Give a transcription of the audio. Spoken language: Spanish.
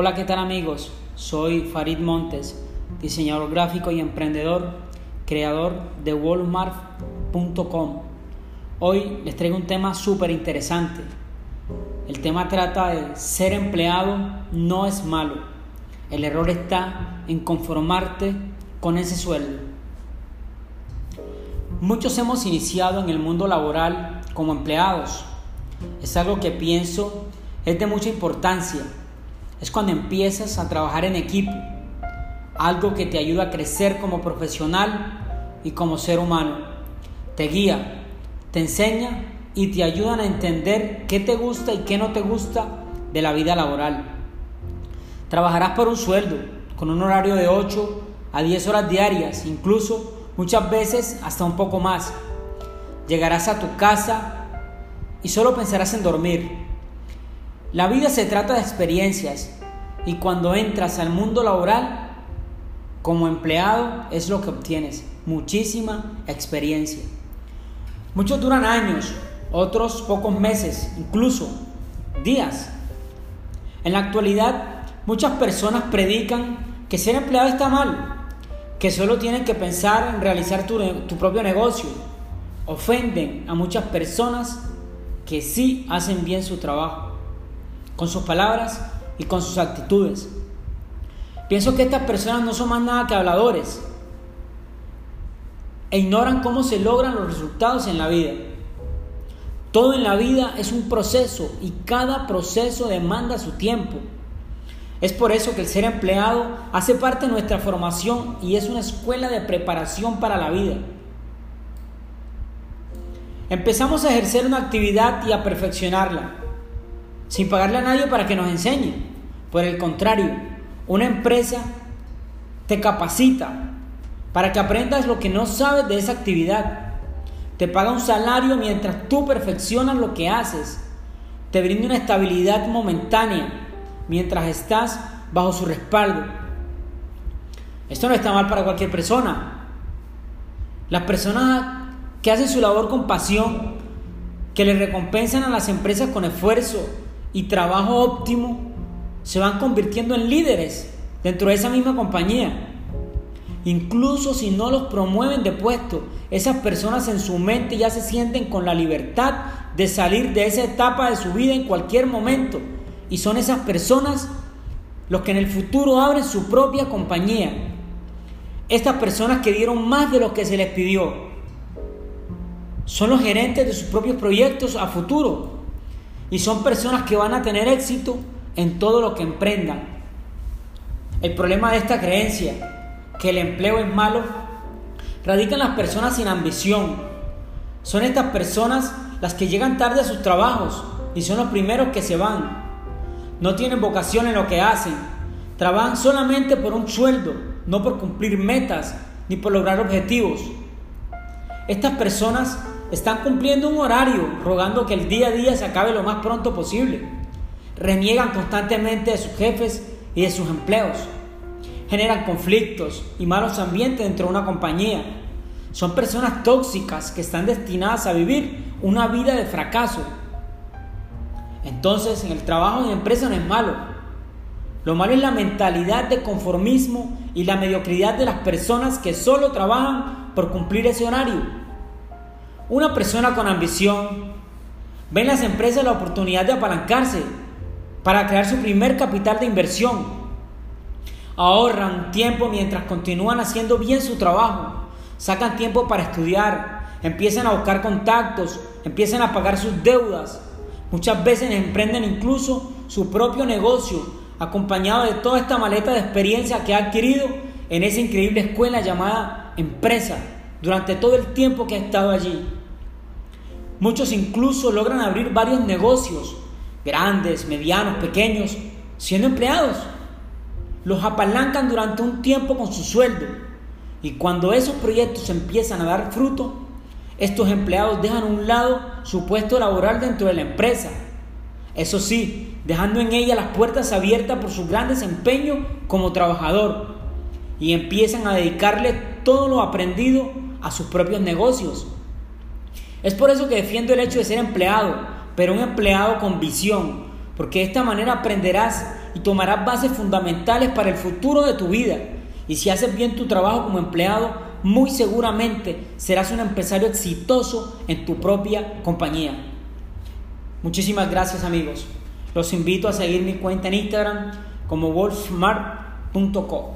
Hola, ¿qué tal amigos? Soy Farid Montes, diseñador gráfico y emprendedor, creador de Walmart.com. Hoy les traigo un tema súper interesante. El tema trata de ser empleado no es malo. El error está en conformarte con ese sueldo. Muchos hemos iniciado en el mundo laboral como empleados. Es algo que pienso es de mucha importancia. Es cuando empiezas a trabajar en equipo, algo que te ayuda a crecer como profesional y como ser humano. Te guía, te enseña y te ayudan a entender qué te gusta y qué no te gusta de la vida laboral. Trabajarás por un sueldo, con un horario de 8 a 10 horas diarias, incluso muchas veces hasta un poco más. Llegarás a tu casa y solo pensarás en dormir. La vida se trata de experiencias y cuando entras al mundo laboral como empleado es lo que obtienes, muchísima experiencia. Muchos duran años, otros pocos meses, incluso días. En la actualidad muchas personas predican que ser empleado está mal, que solo tienen que pensar en realizar tu, tu propio negocio. Ofenden a muchas personas que sí hacen bien su trabajo, con sus palabras y con sus actitudes. Pienso que estas personas no son más nada que habladores e ignoran cómo se logran los resultados en la vida. Todo en la vida es un proceso y cada proceso demanda su tiempo. Es por eso que el ser empleado hace parte de nuestra formación y es una escuela de preparación para la vida. Empezamos a ejercer una actividad y a perfeccionarla, sin pagarle a nadie para que nos enseñe. Por el contrario, una empresa te capacita para que aprendas lo que no sabes de esa actividad. Te paga un salario mientras tú perfeccionas lo que haces. Te brinda una estabilidad momentánea mientras estás bajo su respaldo. Esto no está mal para cualquier persona. Las personas que hacen su labor con pasión, que le recompensan a las empresas con esfuerzo y trabajo óptimo, se van convirtiendo en líderes dentro de esa misma compañía. Incluso si no los promueven de puesto, esas personas en su mente ya se sienten con la libertad de salir de esa etapa de su vida en cualquier momento y son esas personas los que en el futuro abren su propia compañía. Estas personas que dieron más de lo que se les pidió. Son los gerentes de sus propios proyectos a futuro. Y son personas que van a tener éxito en todo lo que emprendan. El problema de esta creencia, que el empleo es malo, radica en las personas sin ambición. Son estas personas las que llegan tarde a sus trabajos y son los primeros que se van no tienen vocación en lo que hacen, trabajan solamente por un sueldo, no por cumplir metas ni por lograr objetivos. Estas personas están cumpliendo un horario, rogando que el día a día se acabe lo más pronto posible. Reniegan constantemente de sus jefes y de sus empleos. Generan conflictos y malos ambientes dentro de una compañía. Son personas tóxicas que están destinadas a vivir una vida de fracaso entonces, en el trabajo en empresa no es malo. Lo malo es la mentalidad de conformismo y la mediocridad de las personas que solo trabajan por cumplir ese horario. Una persona con ambición ve en las empresas la oportunidad de apalancarse para crear su primer capital de inversión. Ahorran tiempo mientras continúan haciendo bien su trabajo. Sacan tiempo para estudiar, empiezan a buscar contactos, empiezan a pagar sus deudas, Muchas veces emprenden incluso su propio negocio, acompañado de toda esta maleta de experiencia que ha adquirido en esa increíble escuela llamada empresa durante todo el tiempo que ha estado allí. Muchos incluso logran abrir varios negocios, grandes, medianos, pequeños, siendo empleados. Los apalancan durante un tiempo con su sueldo y cuando esos proyectos empiezan a dar fruto, estos empleados dejan a un lado su puesto laboral dentro de la empresa. Eso sí, dejando en ella las puertas abiertas por su gran desempeño como trabajador y empiezan a dedicarle todo lo aprendido a sus propios negocios. Es por eso que defiendo el hecho de ser empleado, pero un empleado con visión, porque de esta manera aprenderás y tomarás bases fundamentales para el futuro de tu vida. Y si haces bien tu trabajo como empleado, muy seguramente serás un empresario exitoso en tu propia compañía. Muchísimas gracias amigos. Los invito a seguir mi cuenta en Instagram como wolfmart.co.